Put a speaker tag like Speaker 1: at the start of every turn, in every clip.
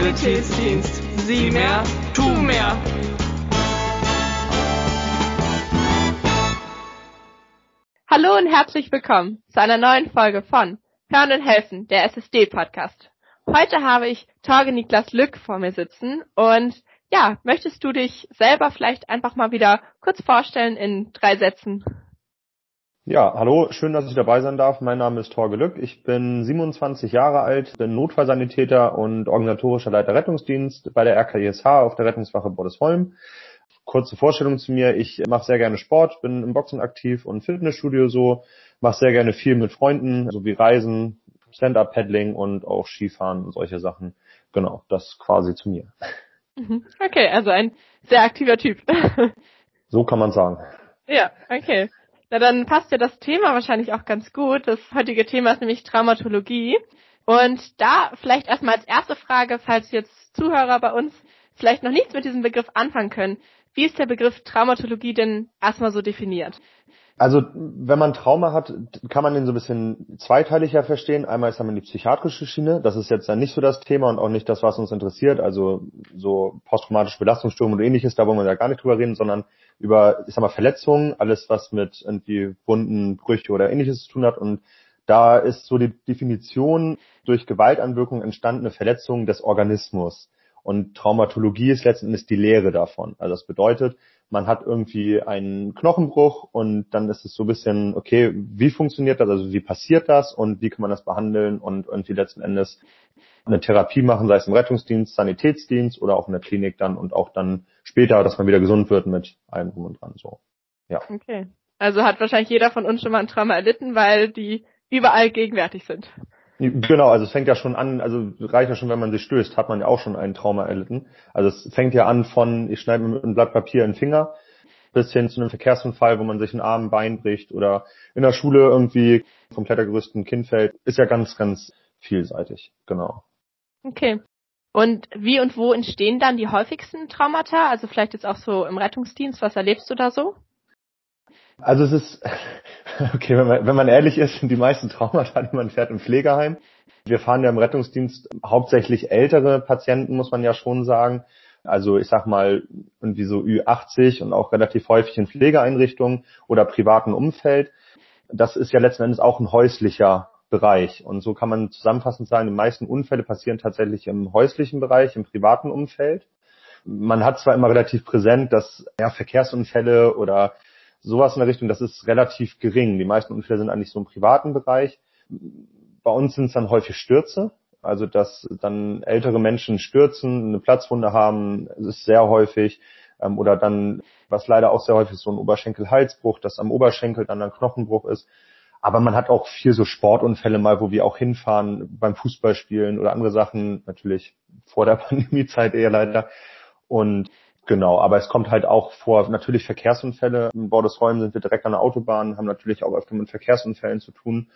Speaker 1: Sanitätsdienst. Sieh mehr, tu mehr.
Speaker 2: Hallo und herzlich willkommen zu einer neuen Folge von Hören und Helfen, der SSD-Podcast. Heute habe ich Torge Niklas Lück vor mir sitzen und ja, möchtest du dich selber vielleicht einfach mal wieder kurz vorstellen in drei Sätzen?
Speaker 3: Ja, hallo, schön, dass ich dabei sein darf. Mein Name ist Torge Lück. Ich bin 27 Jahre alt, bin Notfallsanitäter und organisatorischer Leiter Rettungsdienst bei der RKISH auf der Rettungswache Bordesholm. Kurze Vorstellung zu mir. Ich mache sehr gerne Sport, bin im Boxen aktiv und Fitnessstudio so, mache sehr gerne viel mit Freunden, sowie Reisen, Stand-Up-Paddling und auch Skifahren und solche Sachen. Genau, das quasi zu mir.
Speaker 2: Mhm. Okay, also ein sehr aktiver Typ.
Speaker 3: So kann man sagen.
Speaker 2: Ja, okay. Na dann passt ja das Thema wahrscheinlich auch ganz gut. Das heutige Thema ist nämlich Traumatologie. Und da vielleicht erstmal als erste Frage, falls jetzt Zuhörer bei uns vielleicht noch nichts mit diesem Begriff anfangen können. Wie ist der Begriff Traumatologie denn erstmal so definiert?
Speaker 3: Also wenn man Trauma hat, kann man den so ein bisschen zweiteiliger verstehen. Einmal ist einmal die psychiatrische Schiene. Das ist jetzt dann nicht so das Thema und auch nicht das, was uns interessiert. Also so posttraumatische Belastungsstörungen und ähnliches, da wollen wir ja gar nicht drüber reden, sondern über, ich sag mal, Verletzungen, alles was mit irgendwie Wunden, Brüche oder ähnliches zu tun hat. Und da ist so die Definition durch Gewaltanwirkung entstandene Verletzungen des Organismus. Und Traumatologie ist letzten Endes die Lehre davon. Also das bedeutet, man hat irgendwie einen Knochenbruch und dann ist es so ein bisschen, okay, wie funktioniert das, also wie passiert das und wie kann man das behandeln und irgendwie letzten Endes eine Therapie machen, sei es im Rettungsdienst, Sanitätsdienst oder auch in der Klinik dann und auch dann später, dass man wieder gesund wird mit allem drum und dran, so. Ja.
Speaker 2: Okay. Also hat wahrscheinlich jeder von uns schon mal ein Trauma erlitten, weil die überall gegenwärtig sind.
Speaker 3: Genau, also es fängt ja schon an, also reicht ja schon, wenn man sich stößt, hat man ja auch schon ein Trauma erlitten. Also es fängt ja an von, ich schneide mir mit einem Blatt Papier in den Finger, bis hin zu einem Verkehrsunfall, wo man sich ein Arm, ein Bein bricht oder in der Schule irgendwie vom Klettergerüst ein Kind fällt, ist ja ganz, ganz vielseitig, genau.
Speaker 2: Okay. Und wie und wo entstehen dann die häufigsten Traumata? Also vielleicht jetzt auch so im Rettungsdienst, was erlebst du da so?
Speaker 3: Also es ist, okay, wenn man, wenn man ehrlich ist, sind die meisten Traumata, die man fährt im Pflegeheim. Wir fahren ja im Rettungsdienst hauptsächlich ältere Patienten, muss man ja schon sagen. Also ich sag mal irgendwie so Ü80 und auch relativ häufig in Pflegeeinrichtungen oder privaten Umfeld. Das ist ja letzten Endes auch ein häuslicher Bereich. Und so kann man zusammenfassend sagen, die meisten Unfälle passieren tatsächlich im häuslichen Bereich, im privaten Umfeld. Man hat zwar immer relativ präsent, dass ja, Verkehrsunfälle oder sowas in der Richtung, das ist relativ gering. Die meisten Unfälle sind eigentlich so im privaten Bereich. Bei uns sind es dann häufig Stürze, also dass dann ältere Menschen stürzen, eine Platzwunde haben, ist sehr häufig. Ähm, oder dann, was leider auch sehr häufig ist, so ein Oberschenkel-Halsbruch, dass am Oberschenkel dann ein Knochenbruch ist. Aber man hat auch viel so Sportunfälle mal, wo wir auch hinfahren beim Fußballspielen oder andere Sachen, natürlich vor der Pandemiezeit eher leider. Und Genau, aber es kommt halt auch vor, natürlich Verkehrsunfälle. In Bordesholm sind wir direkt an der Autobahn, haben natürlich auch öfter mit Verkehrsunfällen zu tun.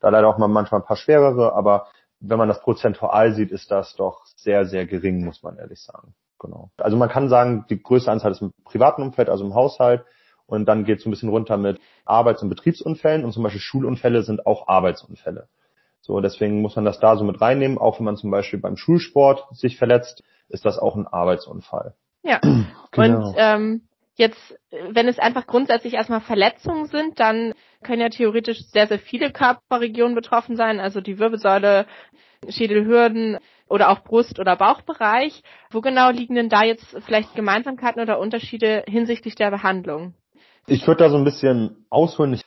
Speaker 3: Da leider auch mal manchmal ein paar schwerere, aber wenn man das prozentual sieht, ist das doch sehr, sehr gering, muss man ehrlich sagen. Genau. Also man kann sagen, die größte Anzahl ist im privaten Umfeld, also im Haushalt. Und dann geht es ein bisschen runter mit Arbeits- und Betriebsunfällen. Und zum Beispiel Schulunfälle sind auch Arbeitsunfälle. So, deswegen muss man das da so mit reinnehmen. Auch wenn man zum Beispiel beim Schulsport sich verletzt, ist das auch ein Arbeitsunfall.
Speaker 2: Ja. Genau. Und ähm, jetzt, wenn es einfach grundsätzlich erstmal Verletzungen sind, dann können ja theoretisch sehr, sehr viele Körperregionen betroffen sein, also die Wirbelsäule, Schädelhürden oder auch Brust- oder Bauchbereich. Wo genau liegen denn da jetzt vielleicht Gemeinsamkeiten oder Unterschiede hinsichtlich der Behandlung?
Speaker 3: Ich würde da so ein bisschen ausholen.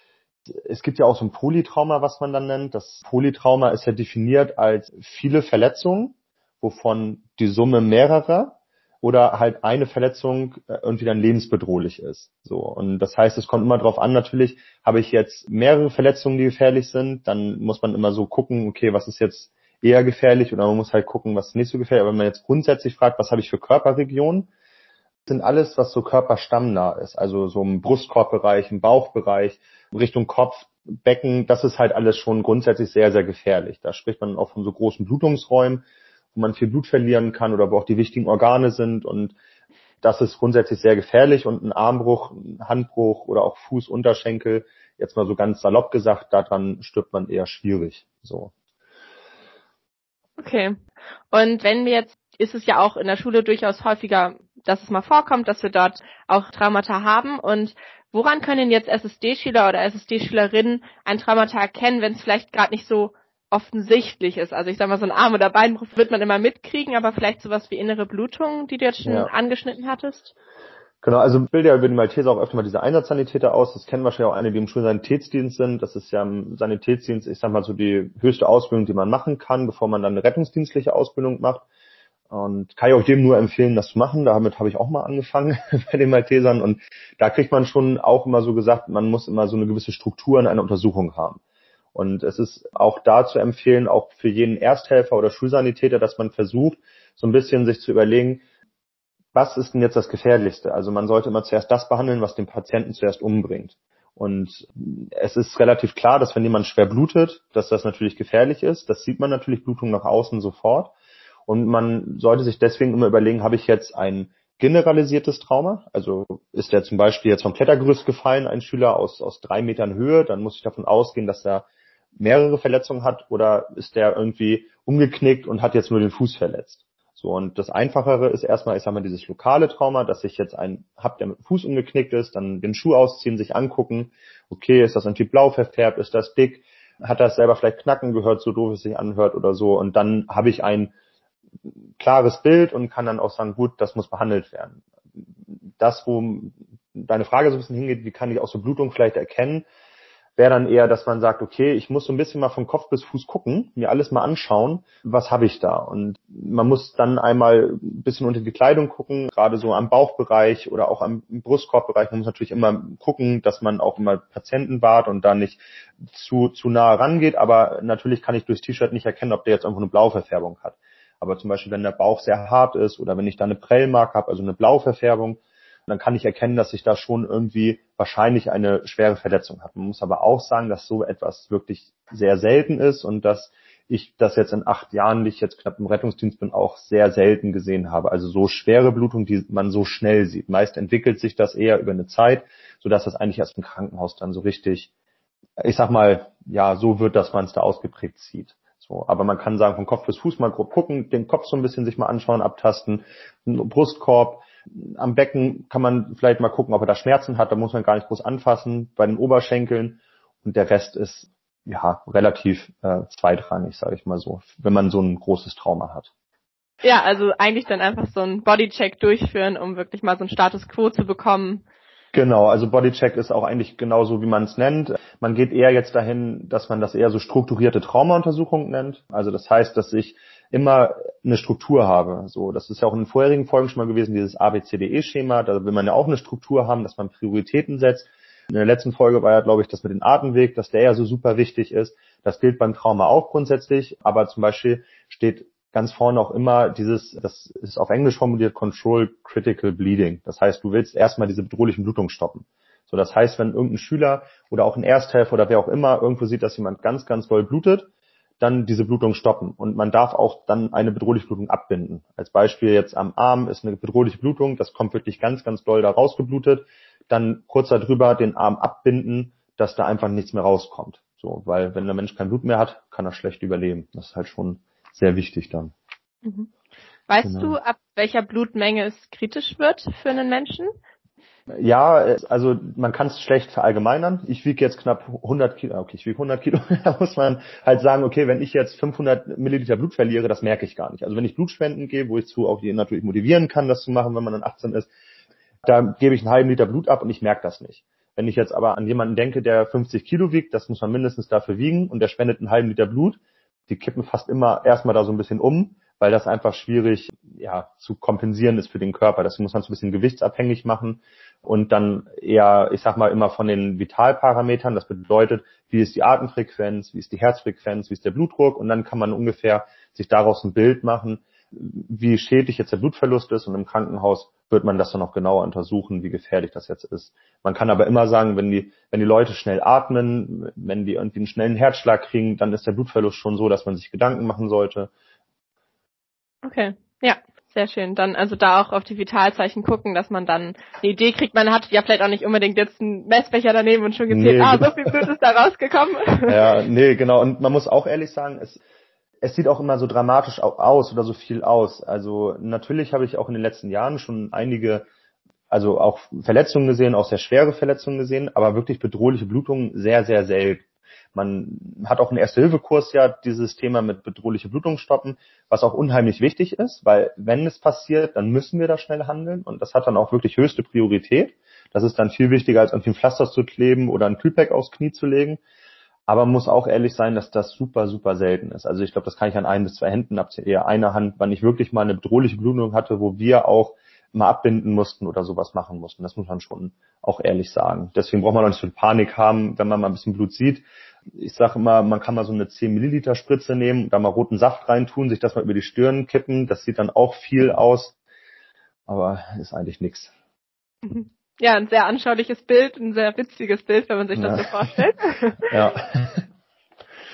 Speaker 3: Es gibt ja auch so ein Polytrauma, was man dann nennt. Das Polytrauma ist ja definiert als viele Verletzungen, wovon die Summe mehrerer oder halt eine Verletzung äh, irgendwie dann lebensbedrohlich ist. So und das heißt, es kommt immer darauf an. Natürlich habe ich jetzt mehrere Verletzungen, die gefährlich sind, dann muss man immer so gucken, okay, was ist jetzt eher gefährlich oder man muss halt gucken, was nicht so gefährlich. Aber wenn man jetzt grundsätzlich fragt, was habe ich für Körperregionen, sind alles, was so körperstammnah ist, also so im Brustkorbbereich, im Bauchbereich, Richtung Kopf, Becken, das ist halt alles schon grundsätzlich sehr, sehr gefährlich. Da spricht man auch von so großen Blutungsräumen wo man viel Blut verlieren kann oder wo auch die wichtigen Organe sind und das ist grundsätzlich sehr gefährlich und ein Armbruch, ein Handbruch oder auch Fuß, jetzt mal so ganz salopp gesagt, daran stirbt man eher schwierig, so.
Speaker 2: Okay. Und wenn wir jetzt ist es ja auch in der Schule durchaus häufiger, dass es mal vorkommt, dass wir dort auch Traumata haben. Und woran können jetzt SSD-Schüler oder SSD-Schülerinnen ein Traumata erkennen, wenn es vielleicht gerade nicht so offensichtlich ist? Also ich sag mal, so ein Arm- oder Beinbruch wird man immer mitkriegen, aber vielleicht sowas wie innere Blutung, die du jetzt schon ja. angeschnitten hattest?
Speaker 3: Genau, also bildet ja über die Malteser auch öfter mal diese Einsatzsanitäter aus. Das kennen wahrscheinlich auch einige, die im Schulsanitätsdienst sind. Das ist ja im Sanitätsdienst, ich sag mal so die höchste Ausbildung, die man machen kann, bevor man dann eine rettungsdienstliche Ausbildung macht. Und kann ich auch jedem nur empfehlen, das zu machen. Damit habe ich auch mal angefangen bei den Maltesern. Und da kriegt man schon auch immer so gesagt, man muss immer so eine gewisse Struktur in einer Untersuchung haben. Und es ist auch da zu empfehlen, auch für jeden Ersthelfer oder Schulsanitäter, dass man versucht, so ein bisschen sich zu überlegen, was ist denn jetzt das Gefährlichste? Also man sollte immer zuerst das behandeln, was den Patienten zuerst umbringt. Und es ist relativ klar, dass wenn jemand schwer blutet, dass das natürlich gefährlich ist. Das sieht man natürlich Blutung nach außen sofort. Und man sollte sich deswegen immer überlegen, habe ich jetzt ein generalisiertes Trauma? Also ist der zum Beispiel jetzt vom Klettergerüst gefallen, ein Schüler aus, aus drei Metern Höhe, dann muss ich davon ausgehen, dass er mehrere Verletzungen hat oder ist der irgendwie umgeknickt und hat jetzt nur den Fuß verletzt? So, und das Einfachere ist erstmal, ich sag mal, dieses lokale Trauma, dass ich jetzt einen hab, der mit dem Fuß umgeknickt ist, dann den Schuh ausziehen, sich angucken, okay, ist das irgendwie blau verfärbt, ist das dick, hat das selber vielleicht Knacken gehört, so doof es sich anhört oder so, und dann habe ich ein klares Bild und kann dann auch sagen, gut, das muss behandelt werden. Das, wo deine Frage so ein bisschen hingeht, wie kann ich auch so Blutung vielleicht erkennen, wäre dann eher, dass man sagt, okay, ich muss so ein bisschen mal von Kopf bis Fuß gucken, mir alles mal anschauen, was habe ich da? Und man muss dann einmal ein bisschen unter die Kleidung gucken, gerade so am Bauchbereich oder auch am Brustkorbbereich. Man muss natürlich immer gucken, dass man auch immer Patienten wahrt und da nicht zu, zu nah rangeht. Aber natürlich kann ich durchs T-Shirt nicht erkennen, ob der jetzt irgendwo eine Blauverfärbung hat. Aber zum Beispiel, wenn der Bauch sehr hart ist oder wenn ich da eine Prellmark habe, also eine Blauverfärbung, dann kann ich erkennen, dass ich da schon irgendwie wahrscheinlich eine schwere Verletzung habe. Man muss aber auch sagen, dass so etwas wirklich sehr selten ist und dass ich das jetzt in acht Jahren, die ich jetzt knapp im Rettungsdienst bin, auch sehr selten gesehen habe. Also so schwere Blutung, die man so schnell sieht. Meist entwickelt sich das eher über eine Zeit, sodass das eigentlich erst im Krankenhaus dann so richtig, ich sag mal, ja, so wird, dass man es da ausgeprägt sieht. So, aber man kann sagen, von Kopf bis Fuß mal grob gucken, den Kopf so ein bisschen sich mal anschauen, abtasten, Brustkorb, am Becken kann man vielleicht mal gucken, ob er da Schmerzen hat. Da muss man gar nicht groß anfassen. Bei den Oberschenkeln und der Rest ist ja relativ äh, zweitrangig, sage ich mal so, wenn man so ein großes Trauma hat.
Speaker 2: Ja, also eigentlich dann einfach so einen Bodycheck durchführen, um wirklich mal so einen Status Quo zu bekommen.
Speaker 3: Genau, also Bodycheck ist auch eigentlich genauso, wie man es nennt. Man geht eher jetzt dahin, dass man das eher so strukturierte Traumauntersuchung nennt. Also das heißt, dass ich immer eine Struktur habe. So, das ist ja auch in den vorherigen Folgen schon mal gewesen, dieses ABCDE-Schema. Da will man ja auch eine Struktur haben, dass man Prioritäten setzt. In der letzten Folge war ja, glaube ich, das mit dem Atemweg, dass der ja so super wichtig ist. Das gilt beim Trauma auch grundsätzlich, aber zum Beispiel steht ganz vorne auch immer dieses, das ist auf Englisch formuliert, Control Critical Bleeding. Das heißt, du willst erstmal diese bedrohlichen Blutungen stoppen. So, das heißt, wenn irgendein Schüler oder auch ein Ersthelfer oder wer auch immer irgendwo sieht, dass jemand ganz, ganz doll blutet, dann diese Blutung stoppen. Und man darf auch dann eine bedrohliche Blutung abbinden. Als Beispiel jetzt am Arm ist eine bedrohliche Blutung, das kommt wirklich ganz, ganz doll da rausgeblutet. Dann kurz darüber den Arm abbinden, dass da einfach nichts mehr rauskommt. So, weil wenn der Mensch kein Blut mehr hat, kann er schlecht überleben. Das ist halt schon sehr wichtig dann.
Speaker 2: Mhm. Weißt genau. du, ab welcher Blutmenge es kritisch wird für einen Menschen?
Speaker 3: Ja, also man kann es schlecht verallgemeinern. Ich wiege jetzt knapp 100 Kilo, okay, ich wiege 100 Kilo. da muss man halt sagen, okay, wenn ich jetzt 500 Milliliter Blut verliere, das merke ich gar nicht. Also wenn ich Blutspenden gehe, wo ich zu auch die natürlich motivieren kann, das zu machen, wenn man dann 18 ist, da gebe ich einen halben Liter Blut ab und ich merke das nicht. Wenn ich jetzt aber an jemanden denke, der 50 Kilo wiegt, das muss man mindestens dafür wiegen und der spendet einen halben Liter Blut, die kippen fast immer erstmal da so ein bisschen um, weil das einfach schwierig ja, zu kompensieren ist für den Körper. Das muss man so ein bisschen gewichtsabhängig machen und dann eher, ich sag mal, immer von den Vitalparametern. Das bedeutet, wie ist die Atemfrequenz, wie ist die Herzfrequenz, wie ist der Blutdruck und dann kann man ungefähr sich daraus ein Bild machen, wie schädlich jetzt der Blutverlust ist und im Krankenhaus wird man das dann noch genauer untersuchen, wie gefährlich das jetzt ist. Man kann aber immer sagen, wenn die, wenn die Leute schnell atmen, wenn die irgendwie einen schnellen Herzschlag kriegen, dann ist der Blutverlust schon so, dass man sich Gedanken machen sollte.
Speaker 2: Okay, ja, sehr schön. Dann also da auch auf die Vitalzeichen gucken, dass man dann eine Idee kriegt. Man hat ja vielleicht auch nicht unbedingt jetzt einen Messbecher daneben und schon gezählt, nee, ah, genau. so viel Blut ist da rausgekommen.
Speaker 3: Ja, nee, genau. Und man muss auch ehrlich sagen, es, es sieht auch immer so dramatisch aus oder so viel aus. Also natürlich habe ich auch in den letzten Jahren schon einige, also auch Verletzungen gesehen, auch sehr schwere Verletzungen gesehen, aber wirklich bedrohliche Blutungen sehr, sehr selten. Man hat auch einen Erste-Hilfe-Kurs ja dieses Thema mit bedrohliche Blutung stoppen, was auch unheimlich wichtig ist, weil wenn es passiert, dann müssen wir da schnell handeln und das hat dann auch wirklich höchste Priorität. Das ist dann viel wichtiger, als irgendwie ein Pflaster zu kleben oder ein Kühlpack aufs Knie zu legen. Aber muss auch ehrlich sein, dass das super, super selten ist. Also ich glaube, das kann ich an ein bis zwei Händen abzählen, eher einer Hand, wann ich wirklich mal eine bedrohliche Blutung hatte, wo wir auch mal abbinden mussten oder sowas machen mussten. Das muss man schon auch ehrlich sagen. Deswegen braucht man auch nicht so viel Panik haben, wenn man mal ein bisschen Blut sieht. Ich sage immer, man kann mal so eine 10 Milliliter Spritze nehmen, da mal roten Saft reintun, sich das mal über die Stirn kippen. Das sieht dann auch viel aus, aber ist eigentlich nichts.
Speaker 2: Ja, ein sehr anschauliches Bild, ein sehr witziges Bild, wenn man sich das ja. so vorstellt. ja.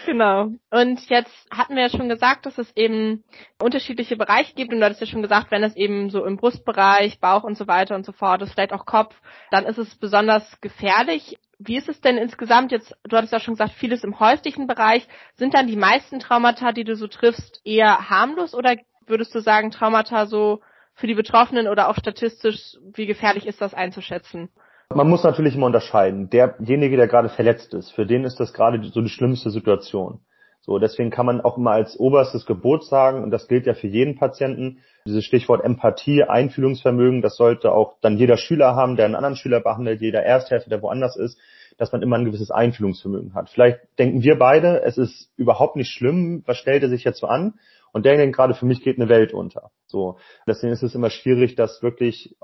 Speaker 2: Genau. Und jetzt hatten wir ja schon gesagt, dass es eben unterschiedliche Bereiche gibt. Und du hattest ja schon gesagt, wenn es eben so im Brustbereich, Bauch und so weiter und so fort ist, vielleicht auch Kopf, dann ist es besonders gefährlich. Wie ist es denn insgesamt jetzt, du hattest ja schon gesagt, vieles im häuslichen Bereich. Sind dann die meisten Traumata, die du so triffst, eher harmlos oder würdest du sagen, Traumata so für die Betroffenen oder auch statistisch, wie gefährlich ist das einzuschätzen?
Speaker 3: Man muss natürlich immer unterscheiden. Derjenige, der gerade verletzt ist, für den ist das gerade so die schlimmste Situation. So, deswegen kann man auch immer als oberstes Gebot sagen, und das gilt ja für jeden Patienten, dieses Stichwort Empathie, Einfühlungsvermögen, das sollte auch dann jeder Schüler haben, der einen anderen Schüler behandelt, jeder Ersthelfer, der woanders ist, dass man immer ein gewisses Einfühlungsvermögen hat. Vielleicht denken wir beide, es ist überhaupt nicht schlimm, was stellt er sich jetzt so an? Und denkt gerade, für mich geht eine Welt unter. So, deswegen ist es immer schwierig, das wirklich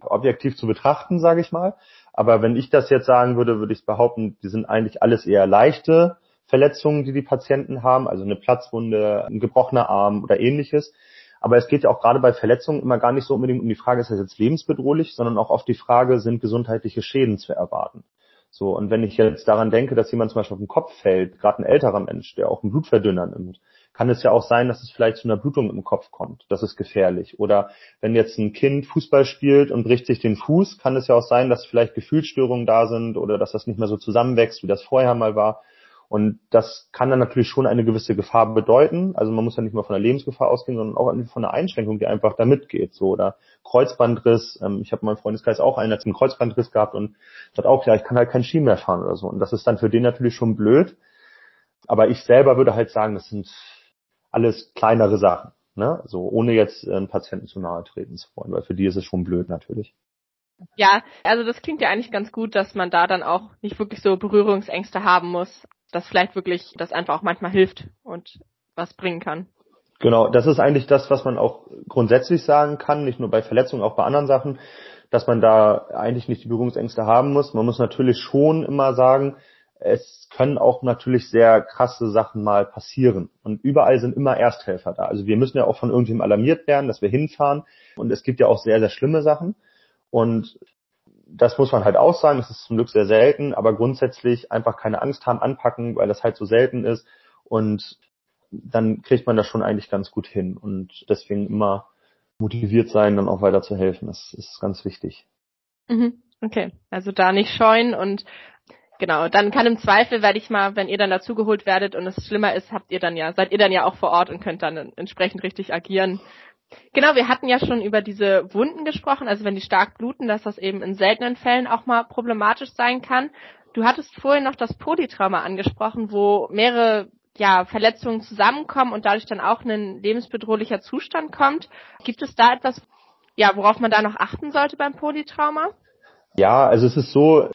Speaker 3: objektiv zu betrachten, sage ich mal. Aber wenn ich das jetzt sagen würde, würde ich behaupten, die sind eigentlich alles eher leichte Verletzungen, die die Patienten haben, also eine Platzwunde, ein gebrochener Arm oder ähnliches. Aber es geht ja auch gerade bei Verletzungen immer gar nicht so unbedingt um die Frage, ist das jetzt lebensbedrohlich, sondern auch auf die Frage, sind gesundheitliche Schäden zu erwarten. So, und wenn ich jetzt daran denke, dass jemand zum Beispiel auf den Kopf fällt, gerade ein älterer Mensch, der auch einen Blutverdünner nimmt, kann es ja auch sein, dass es vielleicht zu einer Blutung im Kopf kommt. Das ist gefährlich. Oder wenn jetzt ein Kind Fußball spielt und bricht sich den Fuß, kann es ja auch sein, dass vielleicht Gefühlsstörungen da sind oder dass das nicht mehr so zusammenwächst, wie das vorher mal war. Und das kann dann natürlich schon eine gewisse Gefahr bedeuten. Also man muss ja nicht mal von der Lebensgefahr ausgehen, sondern auch von einer Einschränkung, die einfach da mitgeht. So, oder Kreuzbandriss. Ähm, ich habe in meinem Freundeskreis auch einen, der einen Kreuzbandriss gehabt und sagt auch, ja, ich kann halt kein Ski mehr fahren oder so. Und das ist dann für den natürlich schon blöd. Aber ich selber würde halt sagen, das sind alles kleinere Sachen. Ne? So ohne jetzt einen Patienten zu nahe treten zu wollen, weil für die ist es schon blöd natürlich.
Speaker 2: Ja, also das klingt ja eigentlich ganz gut, dass man da dann auch nicht wirklich so Berührungsängste haben muss, dass vielleicht wirklich das einfach auch manchmal hilft und was bringen kann.
Speaker 3: Genau, das ist eigentlich das, was man auch grundsätzlich sagen kann, nicht nur bei Verletzungen, auch bei anderen Sachen, dass man da eigentlich nicht die Berührungsängste haben muss. Man muss natürlich schon immer sagen, es können auch natürlich sehr krasse Sachen mal passieren. Und überall sind immer Ersthelfer da. Also wir müssen ja auch von irgendjemandem alarmiert werden, dass wir hinfahren. Und es gibt ja auch sehr, sehr schlimme Sachen. Und das muss man halt auch sagen, das ist zum Glück sehr selten, aber grundsätzlich einfach keine Angst haben, anpacken, weil das halt so selten ist. Und dann kriegt man das schon eigentlich ganz gut hin. Und deswegen immer motiviert sein, dann auch weiter zu helfen. Das ist ganz wichtig.
Speaker 2: Mhm. Okay, also da nicht scheuen und Genau, dann kann im Zweifel, werde ich mal, wenn ihr dann dazugeholt werdet und es schlimmer ist, habt ihr dann ja, seid ihr dann ja auch vor Ort und könnt dann entsprechend richtig agieren. Genau, wir hatten ja schon über diese Wunden gesprochen, also wenn die stark bluten, dass das eben in seltenen Fällen auch mal problematisch sein kann. Du hattest vorhin noch das Polytrauma angesprochen, wo mehrere ja, Verletzungen zusammenkommen und dadurch dann auch ein lebensbedrohlicher Zustand kommt. Gibt es da etwas, ja, worauf man da noch achten sollte beim Polytrauma?
Speaker 3: Ja, also es ist so,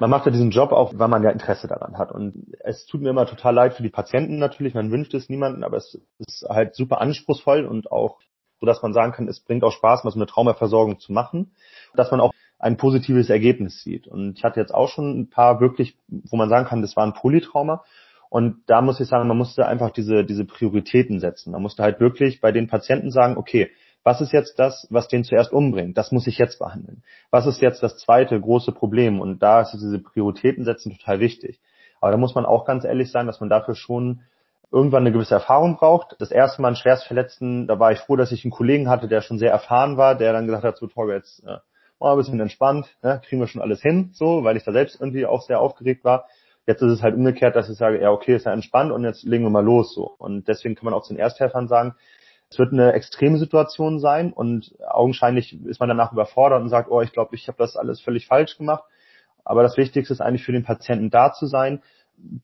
Speaker 3: man macht ja diesen Job auch, weil man ja Interesse daran hat. Und es tut mir immer total leid für die Patienten natürlich, man wünscht es niemanden, aber es ist halt super anspruchsvoll und auch so, dass man sagen kann, es bringt auch Spaß, so eine Traumaversorgung zu machen, dass man auch ein positives Ergebnis sieht. Und ich hatte jetzt auch schon ein paar wirklich, wo man sagen kann, das war ein Polytrauma. Und da muss ich sagen, man musste einfach diese, diese Prioritäten setzen. Man musste halt wirklich bei den Patienten sagen, okay, was ist jetzt das, was den zuerst umbringt? Das muss ich jetzt behandeln. Was ist jetzt das zweite große Problem? Und da ist diese Prioritäten setzen total wichtig. Aber da muss man auch ganz ehrlich sein, dass man dafür schon irgendwann eine gewisse Erfahrung braucht. Das erste Mal einen Schwerstverletzten, da war ich froh, dass ich einen Kollegen hatte, der schon sehr erfahren war, der dann gesagt hat, so Torge, jetzt äh, mal ein bisschen entspannt, ne, kriegen wir schon alles hin, so, weil ich da selbst irgendwie auch sehr aufgeregt war. Jetzt ist es halt umgekehrt, dass ich sage, ja, okay, ist ja entspannt und jetzt legen wir mal los so. Und deswegen kann man auch zu den Ersthelfern sagen, es wird eine extreme Situation sein und augenscheinlich ist man danach überfordert und sagt, oh, ich glaube, ich habe das alles völlig falsch gemacht. Aber das Wichtigste ist eigentlich für den Patienten da zu sein,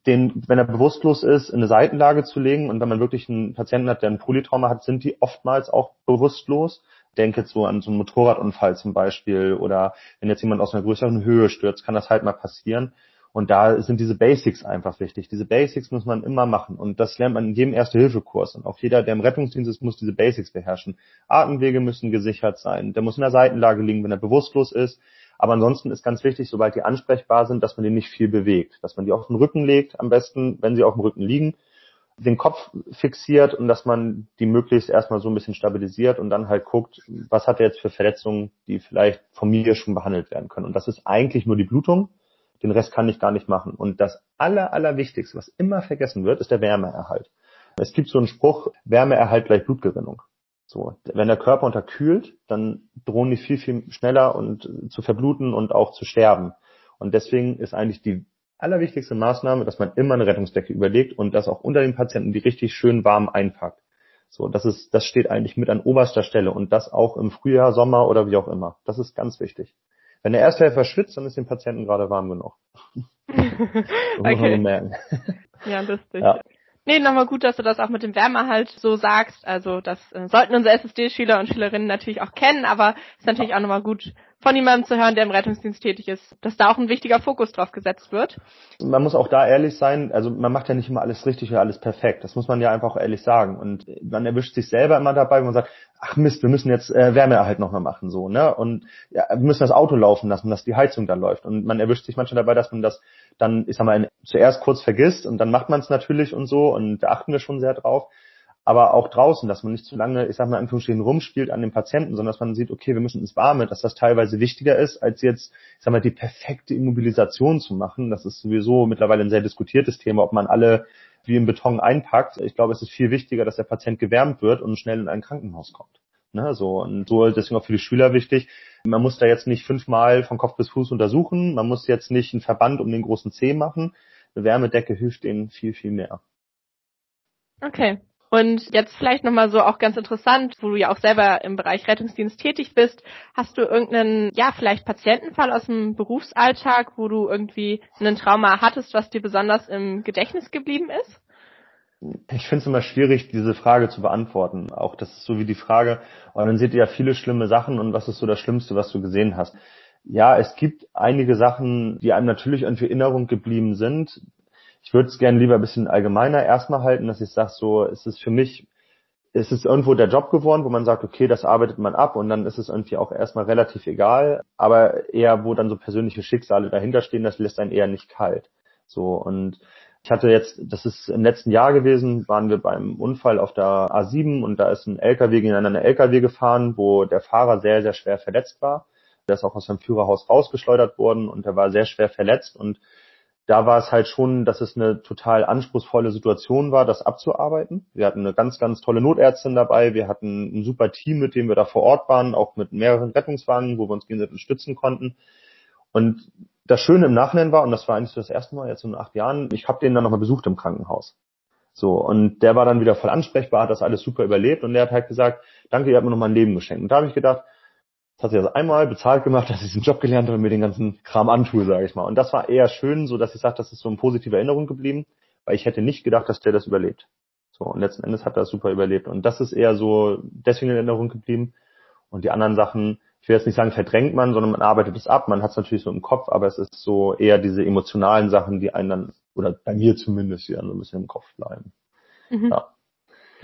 Speaker 3: den, wenn er bewusstlos ist, in eine Seitenlage zu legen. Und wenn man wirklich einen Patienten hat, der ein Polytrauma hat, sind die oftmals auch bewusstlos. Denke jetzt so an so einen Motorradunfall zum Beispiel oder wenn jetzt jemand aus einer größeren Höhe stürzt, kann das halt mal passieren. Und da sind diese Basics einfach wichtig. Diese Basics muss man immer machen. Und das lernt man in jedem Erste-Hilfe-Kurs. Und auch jeder, der im Rettungsdienst ist, muss diese Basics beherrschen. Atemwege müssen gesichert sein. Der muss in der Seitenlage liegen, wenn er bewusstlos ist. Aber ansonsten ist ganz wichtig, sobald die ansprechbar sind, dass man die nicht viel bewegt. Dass man die auf den Rücken legt, am besten, wenn sie auf dem Rücken liegen, den Kopf fixiert und dass man die möglichst erstmal so ein bisschen stabilisiert und dann halt guckt, was hat er jetzt für Verletzungen, die vielleicht von mir schon behandelt werden können. Und das ist eigentlich nur die Blutung den Rest kann ich gar nicht machen. Und das Aller, Allerwichtigste, was immer vergessen wird, ist der Wärmeerhalt. Es gibt so einen Spruch, Wärmeerhalt gleich Blutgerinnung. So, wenn der Körper unterkühlt, dann drohen die viel, viel schneller und zu verbluten und auch zu sterben. Und deswegen ist eigentlich die allerwichtigste Maßnahme, dass man immer eine Rettungsdecke überlegt und das auch unter den Patienten die richtig schön warm einpackt. So, das ist, das steht eigentlich mit an oberster Stelle und das auch im Frühjahr, Sommer oder wie auch immer. Das ist ganz wichtig. Wenn der Ersthelfer schwitzt, dann ist dem Patienten gerade warm genug.
Speaker 2: okay. muss man merken. Ja, lustig. Ja. Nee, nochmal gut, dass du das auch mit dem Wärmehalt so sagst. Also das äh, sollten unsere SSD-Schüler und Schülerinnen natürlich auch kennen, aber ist natürlich auch nochmal gut, von jemandem zu hören, der im Rettungsdienst tätig ist, dass da auch ein wichtiger Fokus drauf gesetzt wird.
Speaker 3: Man muss auch da ehrlich sein, also man macht ja nicht immer alles richtig oder alles perfekt. Das muss man ja einfach ehrlich sagen. Und man erwischt sich selber immer dabei, wenn man sagt, ach Mist, wir müssen jetzt äh, Wärmeerhalt nochmal machen, so, ne? Und ja, wir müssen das Auto laufen lassen, dass die Heizung dann läuft. Und man erwischt sich manchmal dabei, dass man das dann, ich sag mal, zuerst kurz vergisst und dann macht man es natürlich und so und da achten wir schon sehr drauf aber auch draußen, dass man nicht zu lange, ich sag mal, Anführungsstrichen rumspielt an den Patienten, sondern dass man sieht, okay, wir müssen ins Warme, dass das teilweise wichtiger ist, als jetzt, ich sag mal, die perfekte Immobilisation zu machen. Das ist sowieso mittlerweile ein sehr diskutiertes Thema, ob man alle wie im Beton einpackt. Ich glaube, es ist viel wichtiger, dass der Patient gewärmt wird und schnell in ein Krankenhaus kommt. Ne, so, und so deswegen auch für die Schüler wichtig. Man muss da jetzt nicht fünfmal von Kopf bis Fuß untersuchen. Man muss jetzt nicht einen Verband um den großen Zeh machen. Eine Wärmedecke hilft denen viel, viel mehr.
Speaker 2: Okay. Und jetzt vielleicht nochmal so auch ganz interessant, wo du ja auch selber im Bereich Rettungsdienst tätig bist, hast du irgendeinen, ja, vielleicht Patientenfall aus dem Berufsalltag, wo du irgendwie einen Trauma hattest, was dir besonders im Gedächtnis geblieben ist?
Speaker 3: Ich finde es immer schwierig, diese Frage zu beantworten. Auch das ist so wie die Frage, und dann seht ihr ja viele schlimme Sachen und was ist so das Schlimmste, was du gesehen hast? Ja, es gibt einige Sachen, die einem natürlich irgendwie Erinnerung geblieben sind ich würde es gerne lieber ein bisschen allgemeiner erstmal halten, dass ich sage, so, es ist für mich, es ist irgendwo der Job geworden, wo man sagt, okay, das arbeitet man ab und dann ist es irgendwie auch erstmal relativ egal, aber eher, wo dann so persönliche Schicksale dahinter stehen, das lässt einen eher nicht kalt. So, und ich hatte jetzt, das ist im letzten Jahr gewesen, waren wir beim Unfall auf der A7 und da ist ein LKW gegen einen LKW gefahren, wo der Fahrer sehr, sehr schwer verletzt war. Der ist auch aus seinem Führerhaus rausgeschleudert worden und der war sehr schwer verletzt und da war es halt schon, dass es eine total anspruchsvolle Situation war, das abzuarbeiten. Wir hatten eine ganz, ganz tolle Notärztin dabei. Wir hatten ein super Team, mit dem wir da vor Ort waren, auch mit mehreren Rettungswagen, wo wir uns gegenseitig stützen konnten. Und das Schöne im Nachhinein war, und das war eigentlich so das erste Mal jetzt in acht Jahren, ich habe den dann nochmal besucht im Krankenhaus. So, und der war dann wieder voll ansprechbar, hat das alles super überlebt und der hat halt gesagt, danke, ihr habt mir nochmal ein Leben geschenkt. Und da habe ich gedacht, das hat sie also einmal bezahlt gemacht, dass ich diesen Job gelernt habe und mir den ganzen Kram antue, sage ich mal. Und das war eher schön, so dass ich sage, das ist so eine positive Erinnerung geblieben, weil ich hätte nicht gedacht, dass der das überlebt. So, und letzten Endes hat er das super überlebt. Und das ist eher so deswegen in Erinnerung geblieben. Und die anderen Sachen, ich will jetzt nicht sagen, verdrängt man, sondern man arbeitet es ab. Man hat es natürlich so im Kopf, aber es ist so eher diese emotionalen Sachen, die einen dann, oder bei mir zumindest, die dann so ein bisschen im Kopf bleiben.
Speaker 2: Mhm. Ja.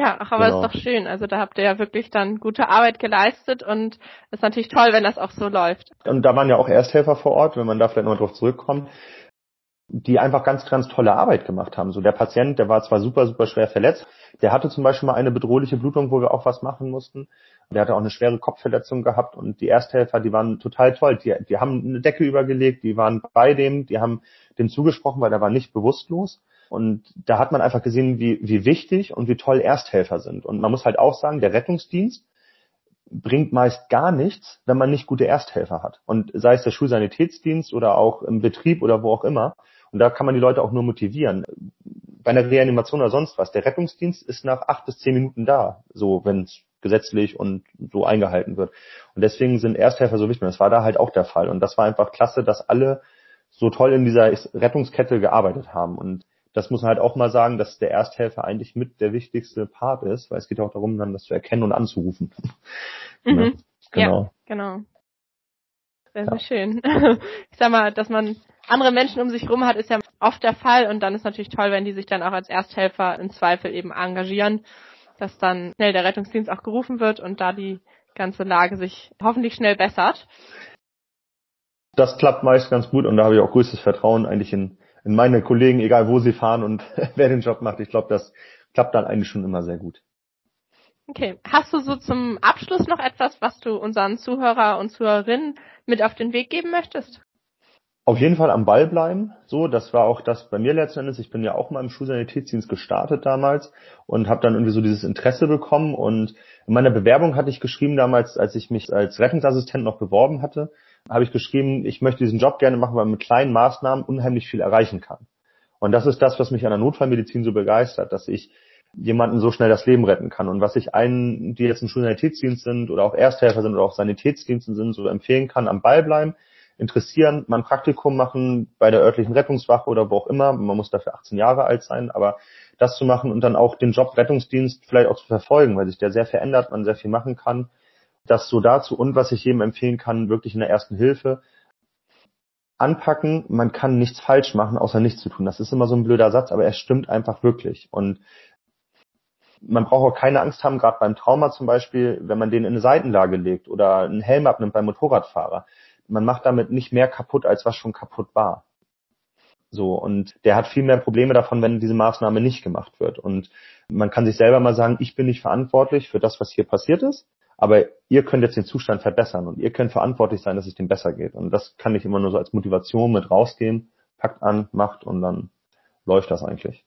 Speaker 2: Ja, ach, aber genau. ist doch schön. Also da habt ihr ja wirklich dann gute Arbeit geleistet und ist natürlich toll, wenn das auch so läuft.
Speaker 3: Und da waren ja auch Ersthelfer vor Ort, wenn man da vielleicht noch drauf zurückkommt, die einfach ganz, ganz tolle Arbeit gemacht haben. So der Patient, der war zwar super, super schwer verletzt, der hatte zum Beispiel mal eine bedrohliche Blutung, wo wir auch was machen mussten. Der hatte auch eine schwere Kopfverletzung gehabt und die Ersthelfer, die waren total toll. Die, die haben eine Decke übergelegt, die waren bei dem, die haben dem zugesprochen, weil der war nicht bewusstlos und da hat man einfach gesehen, wie, wie wichtig und wie toll Ersthelfer sind. Und man muss halt auch sagen, der Rettungsdienst bringt meist gar nichts, wenn man nicht gute Ersthelfer hat. Und sei es der Schulsanitätsdienst oder auch im Betrieb oder wo auch immer. Und da kann man die Leute auch nur motivieren. Bei einer Reanimation oder sonst was. Der Rettungsdienst ist nach acht bis zehn Minuten da, so wenn es gesetzlich und so eingehalten wird. Und deswegen sind Ersthelfer so wichtig. Und das war da halt auch der Fall. Und das war einfach klasse, dass alle so toll in dieser Rettungskette gearbeitet haben. Und das muss man halt auch mal sagen, dass der Ersthelfer eigentlich mit der wichtigste Part ist, weil es geht auch darum, dann das zu erkennen und anzurufen.
Speaker 2: Mhm. Genau. Ja, genau. Sehr, sehr ja. schön. Ich sag mal, dass man andere Menschen um sich rum hat, ist ja oft der Fall und dann ist natürlich toll, wenn die sich dann auch als Ersthelfer im Zweifel eben engagieren, dass dann schnell der Rettungsdienst auch gerufen wird und da die ganze Lage sich hoffentlich schnell bessert.
Speaker 3: Das klappt meist ganz gut und da habe ich auch größtes Vertrauen eigentlich in, in meine Kollegen, egal wo sie fahren und wer den Job macht. Ich glaube, das klappt dann eigentlich schon immer sehr gut.
Speaker 2: Okay. Hast du so zum Abschluss noch etwas, was du unseren Zuhörer und Zuhörerinnen mit auf den Weg geben möchtest?
Speaker 3: Auf jeden Fall am Ball bleiben. So, das war auch das bei mir letzten Endes. Ich bin ja auch mal im Schulsanitätsdienst gestartet damals und habe dann irgendwie so dieses Interesse bekommen. Und in meiner Bewerbung hatte ich geschrieben damals, als ich mich als Rettungsassistent noch beworben hatte, habe ich geschrieben, ich möchte diesen Job gerne machen, weil man mit kleinen Maßnahmen unheimlich viel erreichen kann. Und das ist das, was mich an der Notfallmedizin so begeistert, dass ich jemanden so schnell das Leben retten kann. Und was ich allen, die jetzt im Schulsanitätsdienst sind oder auch Ersthelfer sind oder auch Sanitätsdiensten sind, so empfehlen kann, am Ball bleiben, interessieren, mal ein Praktikum machen bei der örtlichen Rettungswache oder wo auch immer. Man muss dafür 18 Jahre alt sein, aber das zu machen und dann auch den Job Rettungsdienst vielleicht auch zu verfolgen, weil sich der sehr verändert, man sehr viel machen kann. Das so dazu und was ich jedem empfehlen kann, wirklich in der ersten Hilfe, anpacken, man kann nichts falsch machen, außer nichts zu tun. Das ist immer so ein blöder Satz, aber er stimmt einfach wirklich. Und man braucht auch keine Angst haben, gerade beim Trauma zum Beispiel, wenn man den in eine Seitenlage legt oder einen Helm abnimmt beim Motorradfahrer. Man macht damit nicht mehr kaputt, als was schon kaputt war. So, und der hat viel mehr Probleme davon, wenn diese Maßnahme nicht gemacht wird. Und man kann sich selber mal sagen, ich bin nicht verantwortlich für das, was hier passiert ist, aber ihr könnt jetzt den Zustand verbessern und ihr könnt verantwortlich sein, dass es dem besser geht. Und das kann ich immer nur so als Motivation mit rausgehen, packt an, macht und dann läuft das eigentlich.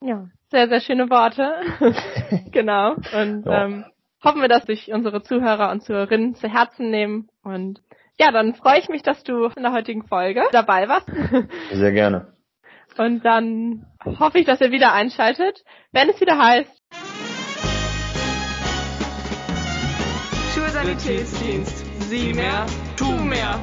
Speaker 2: Ja, sehr, sehr schöne Worte. genau. Und ja. ähm, hoffen wir, dass sich unsere Zuhörer und Zuhörerinnen zu Herzen nehmen. Und ja, dann freue ich mich, dass du in der heutigen Folge dabei warst.
Speaker 3: Sehr gerne.
Speaker 2: Und dann hoffe ich, dass ihr wieder einschaltet, wenn es wieder heißt.
Speaker 1: Schulsanitätsdienst. Sieh mehr, tu mehr.